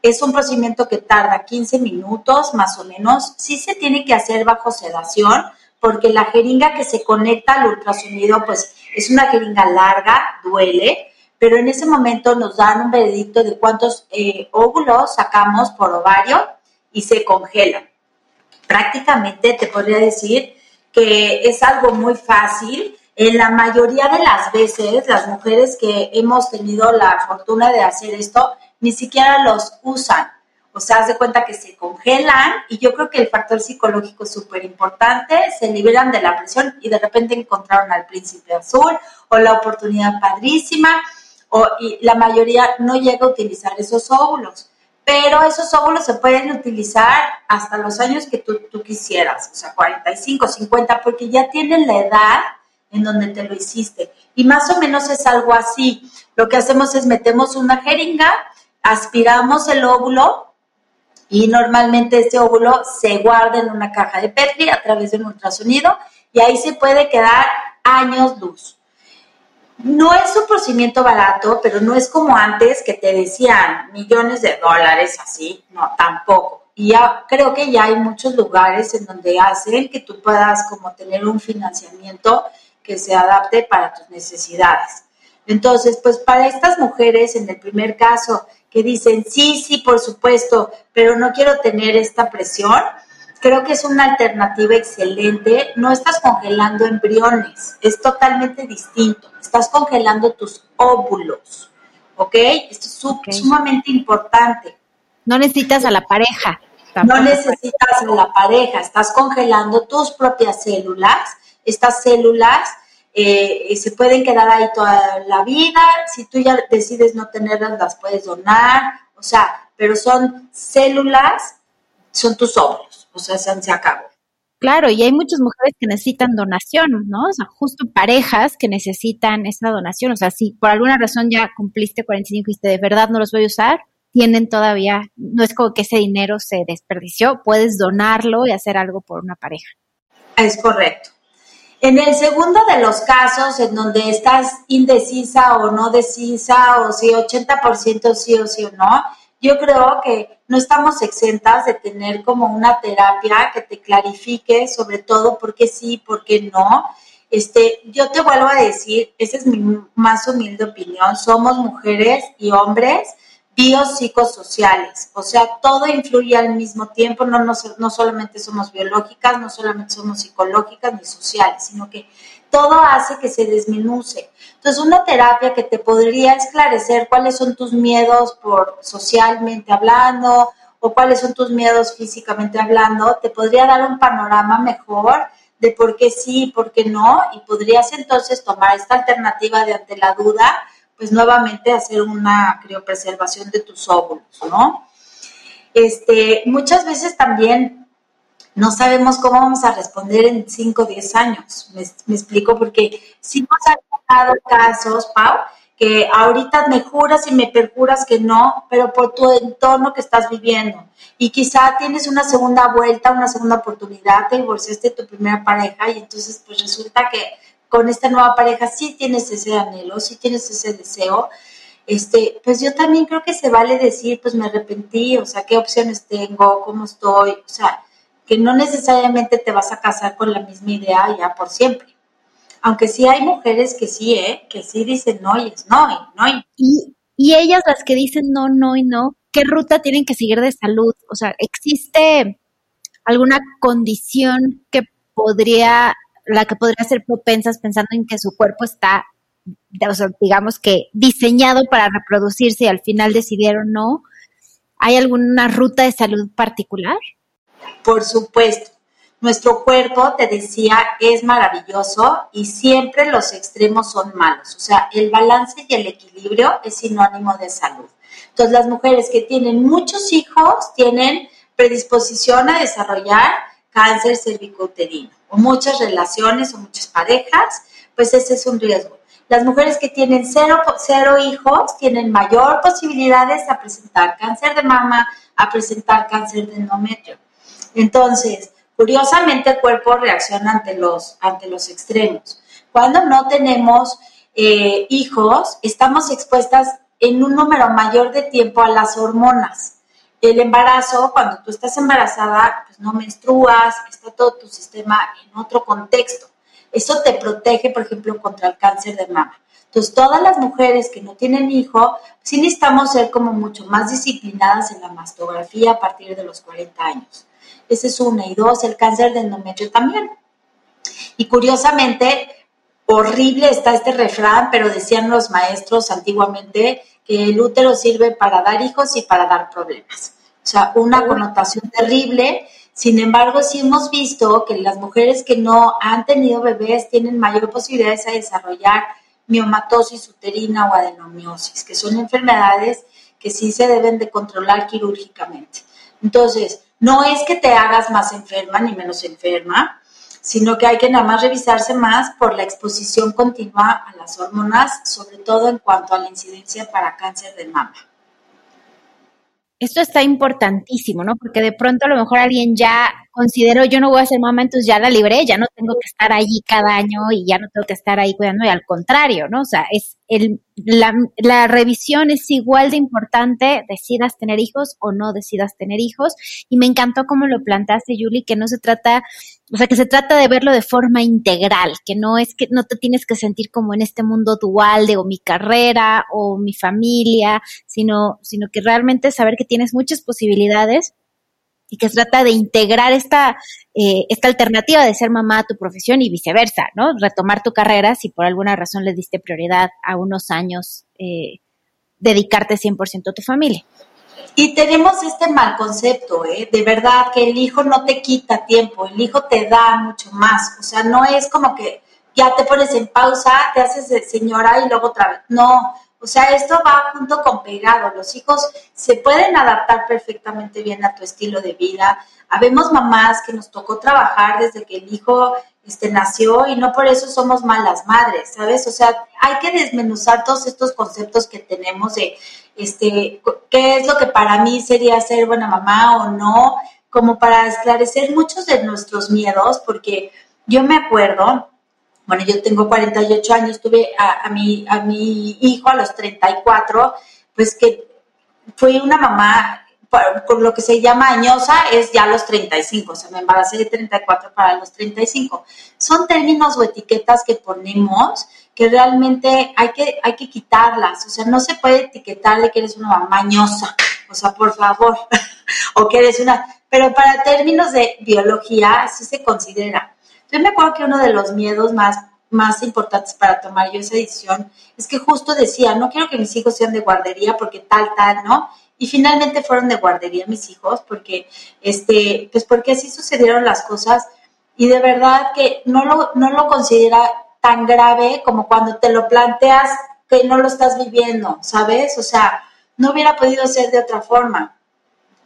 Es un procedimiento que tarda 15 minutos más o menos. Sí se tiene que hacer bajo sedación porque la jeringa que se conecta al ultrasonido pues es una jeringa larga, duele, pero en ese momento nos dan un veredicto de cuántos eh, óvulos sacamos por ovario y se congelan. Prácticamente te podría decir que es algo muy fácil. En la mayoría de las veces, las mujeres que hemos tenido la fortuna de hacer esto, ni siquiera los usan. O sea, haz de cuenta que se congelan y yo creo que el factor psicológico es súper importante, se liberan de la presión y de repente encontraron al príncipe azul o la oportunidad padrísima o, y la mayoría no llega a utilizar esos óvulos. Pero esos óvulos se pueden utilizar hasta los años que tú, tú quisieras, o sea, 45, 50, porque ya tienen la edad en donde te lo hiciste. Y más o menos es algo así. Lo que hacemos es metemos una jeringa, aspiramos el óvulo y normalmente ese óvulo se guarda en una caja de Petri a través de un ultrasonido y ahí se puede quedar años luz. No es un procedimiento barato, pero no es como antes que te decían millones de dólares así, no, tampoco. Y ya creo que ya hay muchos lugares en donde hacen que tú puedas como tener un financiamiento que se adapte para tus necesidades. Entonces, pues para estas mujeres, en el primer caso, que dicen, sí, sí, por supuesto, pero no quiero tener esta presión, creo que es una alternativa excelente. No estás congelando embriones, es totalmente distinto. Estás congelando tus óvulos, ¿ok? Esto es sumamente importante. No necesitas a la pareja. No necesitas a la pareja, estás congelando tus propias células. Estas células eh, se pueden quedar ahí toda la vida. Si tú ya decides no tenerlas, las puedes donar. O sea, pero son células, son tus óvulos. O sea, se, acabó. Claro, y hay muchas mujeres que necesitan donación, ¿no? O sea, justo parejas que necesitan esa donación. O sea, si por alguna razón ya cumpliste 45 y de verdad no los voy a usar, tienen todavía, no es como que ese dinero se desperdició, puedes donarlo y hacer algo por una pareja. Es correcto. En el segundo de los casos en donde estás indecisa o no decisa, o si 80% sí o sí o no, yo creo que no estamos exentas de tener como una terapia que te clarifique sobre todo por qué sí, por qué no. Este, yo te vuelvo a decir, esa es mi más humilde opinión, somos mujeres y hombres biopsicosociales, o sea, todo influye al mismo tiempo, no, no, no solamente somos biológicas, no solamente somos psicológicas ni sociales, sino que todo hace que se desminuce. Entonces, una terapia que te podría esclarecer cuáles son tus miedos por socialmente hablando o cuáles son tus miedos físicamente hablando, te podría dar un panorama mejor de por qué sí por qué no, y podrías entonces tomar esta alternativa de ante la duda, pues nuevamente hacer una criopreservación de tus óvulos, ¿no? Este, muchas veces también no sabemos cómo vamos a responder en 5 o 10 años. Me, explico porque si nos han dado casos, Pau, que ahorita me juras y me perjuras que no, pero por tu entorno que estás viviendo. Y quizá tienes una segunda vuelta, una segunda oportunidad, te divorciaste de tu primera pareja y entonces pues resulta que con esta nueva pareja sí tienes ese anhelo, sí tienes ese deseo. Este, pues yo también creo que se vale decir, pues me arrepentí, o sea, qué opciones tengo, cómo estoy, o sea, que no necesariamente te vas a casar con la misma idea ya por siempre aunque sí hay mujeres que sí, ¿eh? Que sí dicen no y es no y no y... y... ellas las que dicen no, no y no, ¿qué ruta tienen que seguir de salud? O sea, ¿existe alguna condición que podría, la que podría ser propensas pensando en que su cuerpo está, o sea, digamos que diseñado para reproducirse y al final decidieron no? ¿Hay alguna ruta de salud particular? Por supuesto. Nuestro cuerpo, te decía, es maravilloso y siempre los extremos son malos. O sea, el balance y el equilibrio es sinónimo de salud. Entonces, las mujeres que tienen muchos hijos tienen predisposición a desarrollar cáncer cervicouterino o muchas relaciones o muchas parejas, pues ese es un riesgo. Las mujeres que tienen cero, cero hijos tienen mayor posibilidades a presentar cáncer de mama, a presentar cáncer de endometrio. Entonces, Curiosamente el cuerpo reacciona ante los, ante los extremos. Cuando no tenemos eh, hijos, estamos expuestas en un número mayor de tiempo a las hormonas. El embarazo, cuando tú estás embarazada, pues no menstruas, está todo tu sistema en otro contexto. Eso te protege, por ejemplo, contra el cáncer de mama. Entonces, todas las mujeres que no tienen hijo, sí necesitamos ser como mucho más disciplinadas en la mastografía a partir de los 40 años. Esa es una. Y dos, el cáncer de endometrio también. Y curiosamente, horrible está este refrán, pero decían los maestros antiguamente que el útero sirve para dar hijos y para dar problemas. O sea, una connotación terrible. Sin embargo, sí hemos visto que las mujeres que no han tenido bebés tienen mayor posibilidades de desarrollar miomatosis uterina o adenomiosis, que son enfermedades que sí se deben de controlar quirúrgicamente. Entonces, no es que te hagas más enferma ni menos enferma, sino que hay que nada más revisarse más por la exposición continua a las hormonas, sobre todo en cuanto a la incidencia para cáncer de mama. Esto está importantísimo, ¿no? Porque de pronto a lo mejor alguien ya consideró, yo no voy a ser mamá, entonces ya la libré, ya no tengo que estar allí cada año y ya no tengo que estar ahí cuidando, y al contrario, ¿no? O sea, es el, la, la revisión es igual de importante, decidas tener hijos o no decidas tener hijos. Y me encantó cómo lo plantaste, Julie, que no se trata, o sea, que se trata de verlo de forma integral, que no es que no te tienes que sentir como en este mundo dual de o mi carrera o mi familia, sino, sino que realmente saber que tienes muchas posibilidades y que se trata de integrar esta, eh, esta alternativa de ser mamá a tu profesión y viceversa, ¿no? Retomar tu carrera si por alguna razón le diste prioridad a unos años, eh, dedicarte 100% a tu familia. Y tenemos este mal concepto, ¿eh? De verdad que el hijo no te quita tiempo, el hijo te da mucho más. O sea, no es como que ya te pones en pausa, te haces señora y luego otra vez. No, o sea, esto va junto con pegado. Los hijos se pueden adaptar perfectamente bien a tu estilo de vida. Habemos mamás que nos tocó trabajar desde que el hijo este, nació y no por eso somos malas madres, ¿sabes? O sea, hay que desmenuzar todos estos conceptos que tenemos de este, qué es lo que para mí sería ser buena mamá o no, como para esclarecer muchos de nuestros miedos, porque yo me acuerdo, bueno, yo tengo 48 años, tuve a, mi, a mi hijo a los 34, pues que fui una mamá con lo que se llama añosa es ya a los 35, o sea, me embaracé de 34 para los 35. Son términos o etiquetas que ponemos que realmente hay que, hay que quitarlas, o sea, no se puede etiquetar de que eres una mañosa, o sea, por favor, <laughs> o que eres una, pero para términos de biología sí se considera. Yo me acuerdo que uno de los miedos más, más importantes para tomar yo esa decisión es que justo decía, no quiero que mis hijos sean de guardería porque tal, tal, ¿no? Y finalmente fueron de guardería mis hijos porque, este, pues porque así sucedieron las cosas y de verdad que no lo, no lo considera tan grave como cuando te lo planteas que no lo estás viviendo, ¿sabes? O sea, no hubiera podido ser de otra forma.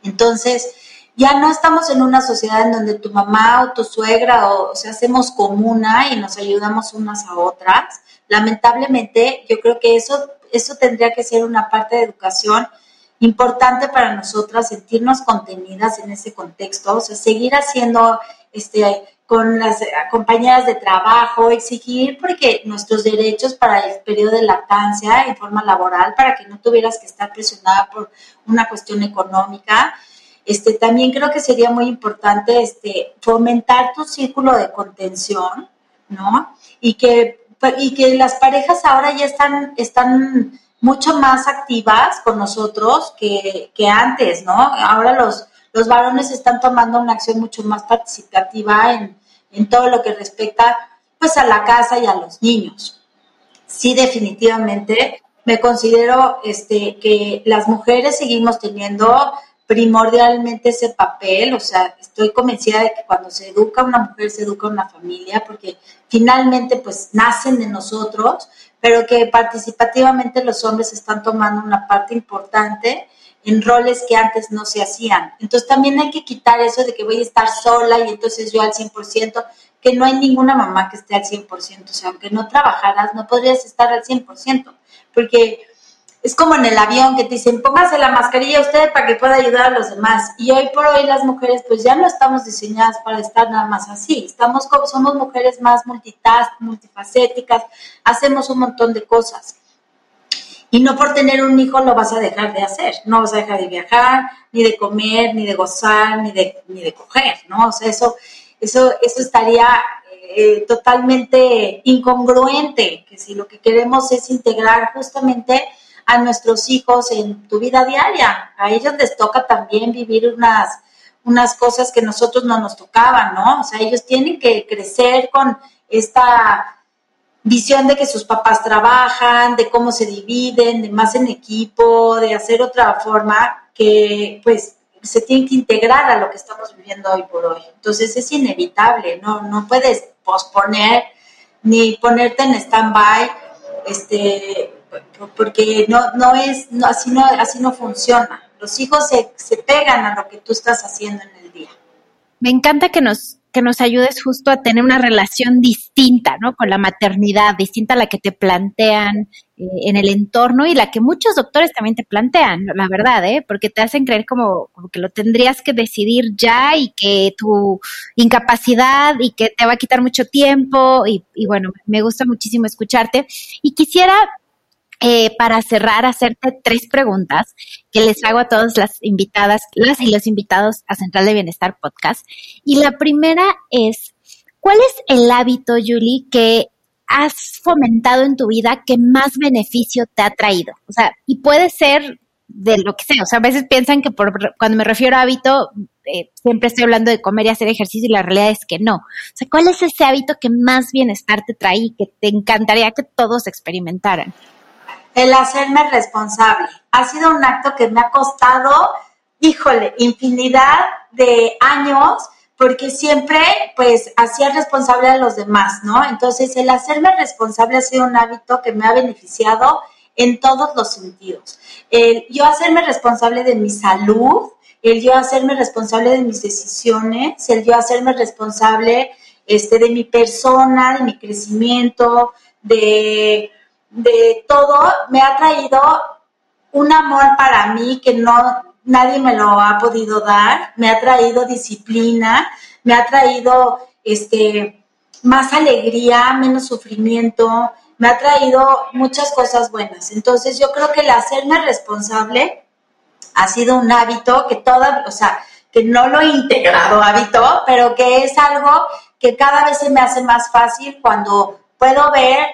Entonces, ya no estamos en una sociedad en donde tu mamá o tu suegra o, o hacemos comuna y nos ayudamos unas a otras. Lamentablemente, yo creo que eso, eso tendría que ser una parte de educación importante para nosotras, sentirnos contenidas en ese contexto, o sea, seguir haciendo este, con las compañeras de trabajo, exigir porque nuestros derechos para el periodo de lactancia en forma laboral, para que no tuvieras que estar presionada por una cuestión económica. Este, también creo que sería muy importante este, fomentar tu círculo de contención, ¿no? Y que, y que las parejas ahora ya están, mucho más activas con nosotros que, antes, ¿no? Ahora los, varones están tomando una acción mucho más participativa en, en todo lo que respecta pues a la casa y a los niños. Sí, definitivamente me considero este, que las mujeres seguimos teniendo primordialmente ese papel, o sea, estoy convencida de que cuando se educa una mujer, se educa una familia, porque finalmente pues nacen de nosotros, pero que participativamente los hombres están tomando una parte importante en roles que antes no se hacían. Entonces también hay que quitar eso de que voy a estar sola y entonces yo al 100%, que no hay ninguna mamá que esté al 100%, o sea, aunque no trabajaras, no podrías estar al 100%, porque es como en el avión que te dicen, póngase la mascarilla usted para que pueda ayudar a los demás. Y hoy por hoy las mujeres pues ya no estamos diseñadas para estar nada más así. Estamos como, somos mujeres más multitask, multifacéticas, hacemos un montón de cosas. Y no por tener un hijo lo vas a dejar de hacer, no vas a dejar de viajar, ni de comer, ni de gozar, ni de, ni de coger, ¿no? O sea, eso, eso, eso estaría eh, totalmente incongruente, que si lo que queremos es integrar justamente a nuestros hijos en tu vida diaria, a ellos les toca también vivir unas, unas cosas que nosotros no nos tocaban, ¿no? O sea, ellos tienen que crecer con esta visión de que sus papás trabajan, de cómo se dividen, de más en equipo, de hacer otra forma que pues se tiene que integrar a lo que estamos viviendo hoy por hoy. Entonces es inevitable, no, no puedes posponer ni ponerte en stand-by, este, porque no, no es, no, así, no, así no funciona. Los hijos se, se pegan a lo que tú estás haciendo en el día. Me encanta que nos que nos ayudes justo a tener una relación distinta, ¿no? Con la maternidad, distinta a la que te plantean eh, en el entorno y la que muchos doctores también te plantean, la verdad, ¿eh? Porque te hacen creer como, como que lo tendrías que decidir ya y que tu incapacidad y que te va a quitar mucho tiempo y, y bueno, me gusta muchísimo escucharte. Y quisiera eh, para cerrar, hacerte tres preguntas que les hago a todas las invitadas, las y los invitados a Central de Bienestar Podcast. Y la primera es, ¿cuál es el hábito, Julie, que has fomentado en tu vida que más beneficio te ha traído? O sea, y puede ser de lo que sea. O sea, a veces piensan que por, cuando me refiero a hábito, eh, siempre estoy hablando de comer y hacer ejercicio y la realidad es que no. O sea, ¿cuál es ese hábito que más bienestar te trae y que te encantaría que todos experimentaran? El hacerme responsable. Ha sido un acto que me ha costado, híjole, infinidad de años, porque siempre, pues, hacía responsable a los demás, ¿no? Entonces, el hacerme responsable ha sido un hábito que me ha beneficiado en todos los sentidos. El yo hacerme responsable de mi salud, el yo hacerme responsable de mis decisiones, el yo hacerme responsable este, de mi persona, de mi crecimiento, de de todo me ha traído un amor para mí que no nadie me lo ha podido dar, me ha traído disciplina, me ha traído este más alegría, menos sufrimiento, me ha traído muchas cosas buenas. Entonces yo creo que el hacerme responsable ha sido un hábito que toda, o sea, que no lo he integrado hábito, pero que es algo que cada vez se me hace más fácil cuando puedo ver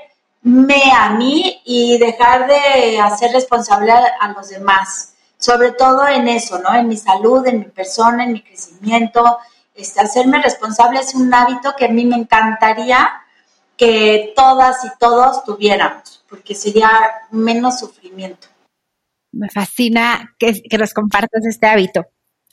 a mí y dejar de hacer responsable a, los demás, sobre todo en eso, ¿no? En mi salud, en mi persona, en mi crecimiento. Este, hacerme responsable es un hábito que a mí me encantaría que todas y todos tuviéramos, porque sería menos sufrimiento. Me fascina que, que nos compartas este hábito.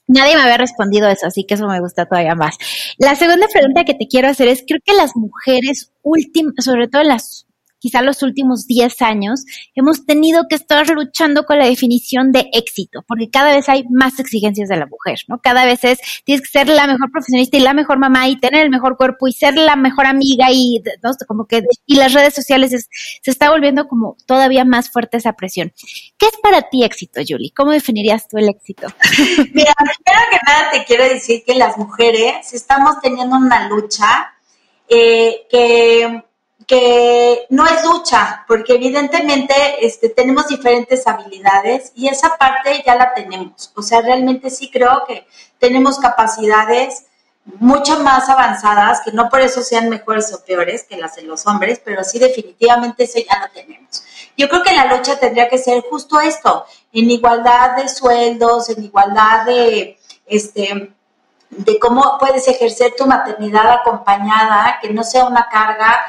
Nadie me había respondido eso, así que eso me gusta todavía más. La segunda pregunta que te quiero hacer es, creo que las mujeres últimas, sobre todo las quizá los últimos 10 años, hemos tenido que estar luchando con la definición de éxito, porque cada vez hay más exigencias de la mujer, ¿no? Cada vez es, tienes que ser la mejor profesionista y la mejor mamá y tener el mejor cuerpo y ser la mejor amiga y, ¿no? Como que, y las redes sociales se está volviendo como todavía más fuerte esa presión. ¿Qué es para ti éxito, Julie? ¿Cómo definirías tú el éxito? <laughs> Mira, primero que nada te quiero decir que las mujeres estamos teniendo una lucha eh, que que no es lucha, porque evidentemente este, tenemos diferentes habilidades y esa parte ya la tenemos. O sea, realmente sí creo que tenemos capacidades mucho más avanzadas, que no por eso sean mejores o peores que las de los hombres, pero sí definitivamente eso ya lo tenemos. Yo creo que la lucha tendría que ser justo esto, en igualdad de sueldos, en igualdad de, este, de cómo puedes ejercer tu maternidad acompañada, que no sea una carga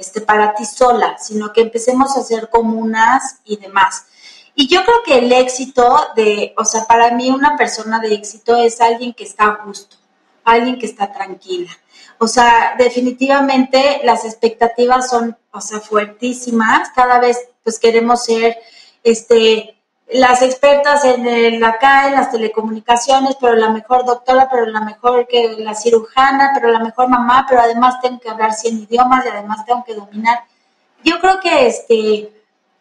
este, para ti sola, sino que empecemos a ser comunas y demás. Y yo creo que el éxito de, o sea, para mí una persona de éxito es alguien que está a gusto, alguien que está tranquila. O sea, definitivamente las expectativas son, o sea, fuertísimas. Cada vez, pues queremos ser, este, las expertas en el, acá en las telecomunicaciones, pero la mejor doctora, pero la mejor que la cirujana, pero la mejor mamá, pero además tengo que hablar 100 idiomas y además tengo que dominar. Yo creo que este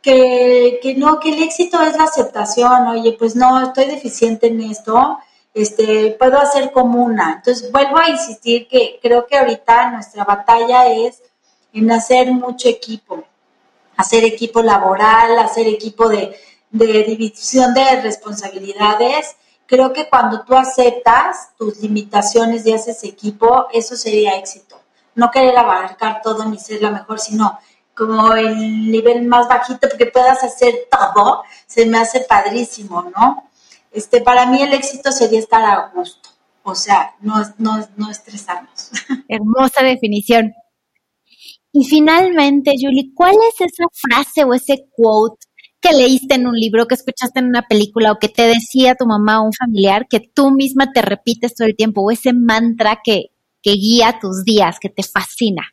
que, que no, que el éxito es la aceptación, oye, pues no, estoy deficiente en esto, este, puedo hacer como una. Entonces, vuelvo a insistir que creo que ahorita nuestra batalla es en hacer mucho equipo, hacer equipo laboral, hacer equipo de, de división de responsabilidades, creo que cuando tú aceptas tus limitaciones y haces equipo, eso sería éxito. No querer abarcar todo ni ser la mejor, sino como el nivel más bajito, porque puedas hacer todo, se me hace padrísimo, ¿no? Este, para mí el éxito sería estar a gusto, o sea, no, no, no estresarnos. <laughs> Hermosa definición. Y finalmente, Julie, ¿cuál es esa frase o ese quote que leíste en un libro, que escuchaste en una película o que te decía tu mamá o un familiar que tú misma te repites todo el tiempo o ese mantra que, que guía tus días, que te fascina?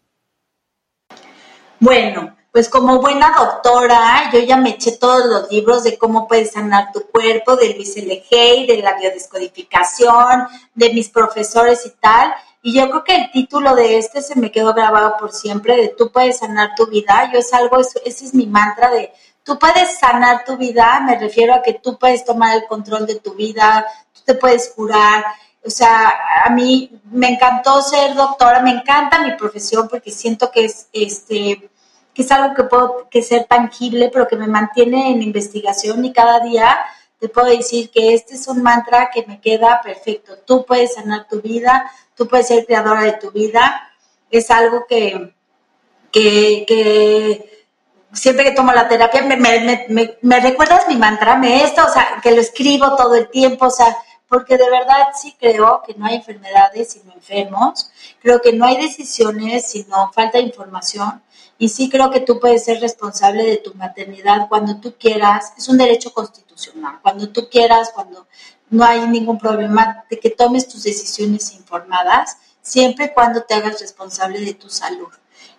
Bueno, pues como buena doctora, yo ya me eché todos los libros de cómo puedes sanar tu cuerpo, de Luis de la biodescodificación, de mis profesores y tal. Y yo creo que el título de este se me quedó grabado por siempre, de tú puedes sanar tu vida. Yo es algo, ese es mi mantra de Tú puedes sanar tu vida, me refiero a que tú puedes tomar el control de tu vida, tú te puedes curar. O sea, a mí me encantó ser doctora, me encanta mi profesión porque siento que es este que es algo que puedo que ser tangible, pero que me mantiene en investigación y cada día te puedo decir que este es un mantra que me queda perfecto. Tú puedes sanar tu vida, tú puedes ser creadora de tu vida. Es algo que, que, que siempre que tomo la terapia, me, me, me, me, recuerdas mi mantra, me esto, o sea, que lo escribo todo el tiempo, o sea, porque de verdad sí creo que no hay enfermedades sino enfermos, creo que no hay decisiones sino falta de información, y sí creo que tú puedes ser responsable de tu maternidad cuando tú quieras, es un derecho constitucional, cuando tú quieras, cuando no hay ningún problema de que tomes tus decisiones informadas, siempre y cuando te hagas responsable de tu salud.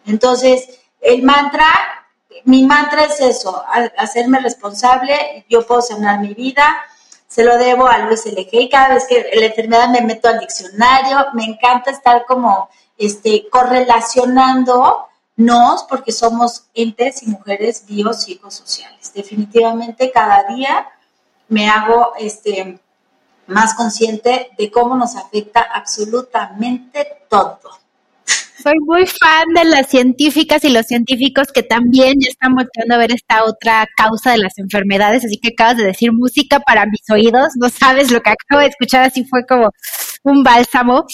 Entonces, el mantra mi mantra es eso, hacerme responsable, yo puedo sanar mi vida, se lo debo a Luis y cada vez que la enfermedad me meto al diccionario, me encanta estar como este, correlacionándonos porque somos entes y mujeres biopsicosociales. Definitivamente cada día me hago este, más consciente de cómo nos afecta absolutamente todo soy muy fan de las científicas y los científicos que también ya están volteando a ver esta otra causa de las enfermedades, así que acabas de decir música para mis oídos, no sabes lo que acabo de escuchar, así fue como un bálsamo.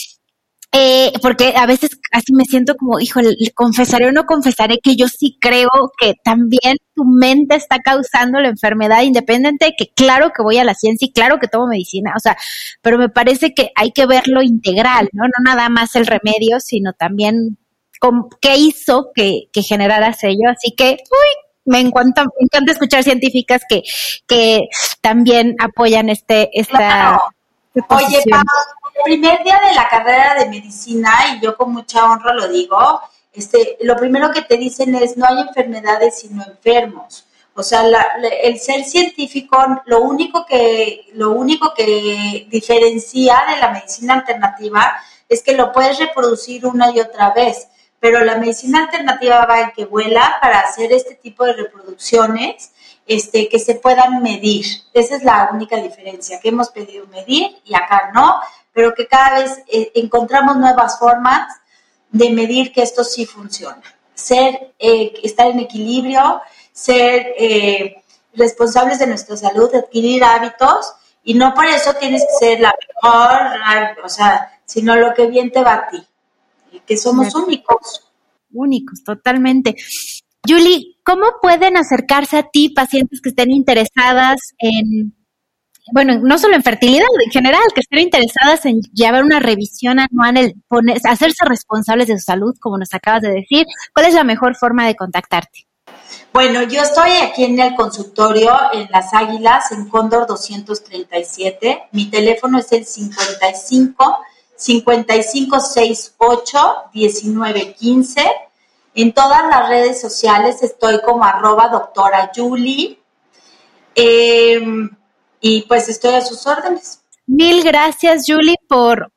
Eh, porque a veces así me siento como, hijo, confesaré o no confesaré que yo sí creo que también tu mente está causando la enfermedad, independiente de que claro que voy a la ciencia y claro que tomo medicina, o sea, pero me parece que hay que verlo integral, ¿no? No nada más el remedio, sino también qué hizo que, que generara ello. Así que, uy, me encanta, me encanta escuchar científicas que, que también apoyan este, esta. Oye, Pablo, el primer día de la carrera de medicina, y yo con mucha honra lo digo, este, lo primero que te dicen es no hay enfermedades sino enfermos. O sea, el ser científico, lo único que, lo único que diferencia de la medicina alternativa es que lo puedes reproducir una y otra vez pero la medicina alternativa va en que vuela para hacer este tipo de reproducciones este, que se puedan medir. Esa es la única diferencia, que hemos pedido medir y acá no, pero que cada vez eh, encontramos nuevas formas de medir que esto sí funciona. Ser, eh, estar en equilibrio, ser eh, responsables de nuestra salud, adquirir hábitos y no por eso tienes que ser la mejor, o sea, sino lo que bien te va a ti que somos únicos. Únicos, totalmente. Julie, ¿cómo pueden acercarse a ti pacientes que estén interesadas en, bueno, no solo en fertilidad, en general, que estén interesadas en llevar una revisión anual, hacerse responsables de su salud, como nos acabas de decir? ¿Cuál es la mejor forma de contactarte? Bueno, yo estoy aquí en el consultorio en Las Águilas, en Cóndor 237. Mi teléfono es el 55 5568 1915. En todas las redes sociales estoy como arroba doctora Julie. Em, y pues estoy a sus órdenes. Mil gracias, Julie, por,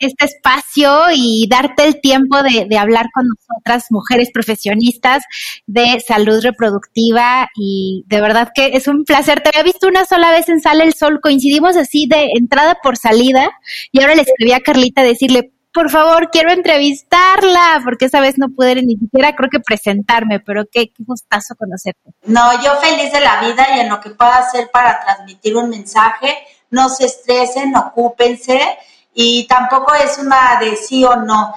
este espacio y darte el tiempo de, hablar con nosotras, mujeres profesionistas de salud reproductiva y de verdad que es un placer. Te había visto una sola vez en Sale el Sol, coincidimos así de entrada por salida y ahora le escribí a Carlita decirle, por favor, quiero entrevistarla, porque esa vez no pude ni siquiera creo que presentarme, pero qué, qué gustazo conocerte. No, yo feliz de la vida y en lo que pueda hacer para transmitir un mensaje, no se estresen, ocúpense y tampoco es una de sí o no.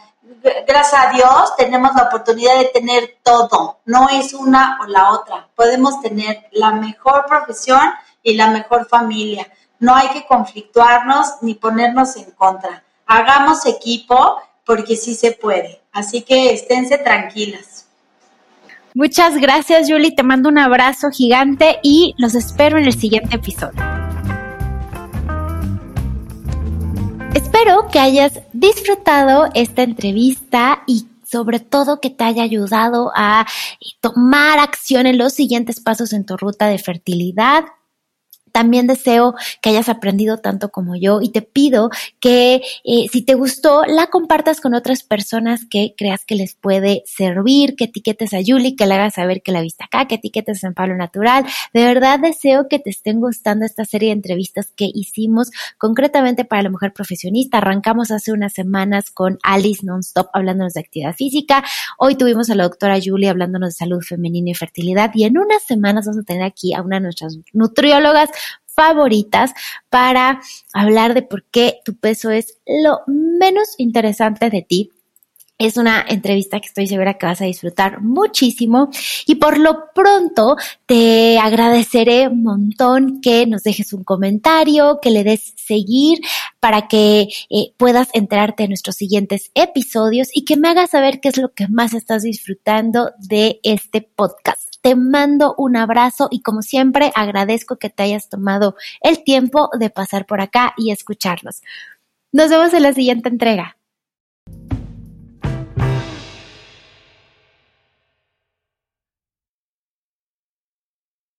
Gracias a Dios tenemos la oportunidad de tener todo, no es una o la otra. Podemos tener la mejor profesión y la mejor familia. No hay que conflictuarnos ni ponernos en contra. Hagamos equipo porque sí se puede. Así que esténse tranquilas. Muchas gracias, Julie. Te mando un abrazo gigante y los espero en el siguiente episodio. Espero que hayas disfrutado esta entrevista y sobre todo que te haya ayudado a tomar acción en los siguientes pasos en tu ruta de fertilidad también deseo que hayas aprendido tanto como yo y te pido que eh, si te gustó la compartas con otras personas que creas que les puede servir, que etiquetes a Julie, que le hagas saber que la viste acá, que etiquetes en Palo Natural. De verdad deseo que te estén gustando esta serie de entrevistas que hicimos concretamente para la mujer profesionista. Arrancamos hace unas semanas con Alice Nonstop hablándonos de actividad física. Hoy tuvimos a la doctora Julie hablándonos de salud femenina y fertilidad y en unas semanas vamos a tener aquí a una de nuestras nutriólogas favoritas para hablar de por qué tu peso es lo menos interesante de ti es una entrevista que estoy segura que vas a disfrutar muchísimo y por lo pronto te agradeceré un montón que nos dejes un comentario, que le des seguir para que eh, puedas enterarte de nuestros siguientes episodios y que me hagas saber qué es lo que más estás disfrutando de este podcast. Te mando un abrazo y como siempre agradezco que te hayas tomado el tiempo de pasar por acá y escucharlos. Nos vemos en la siguiente entrega.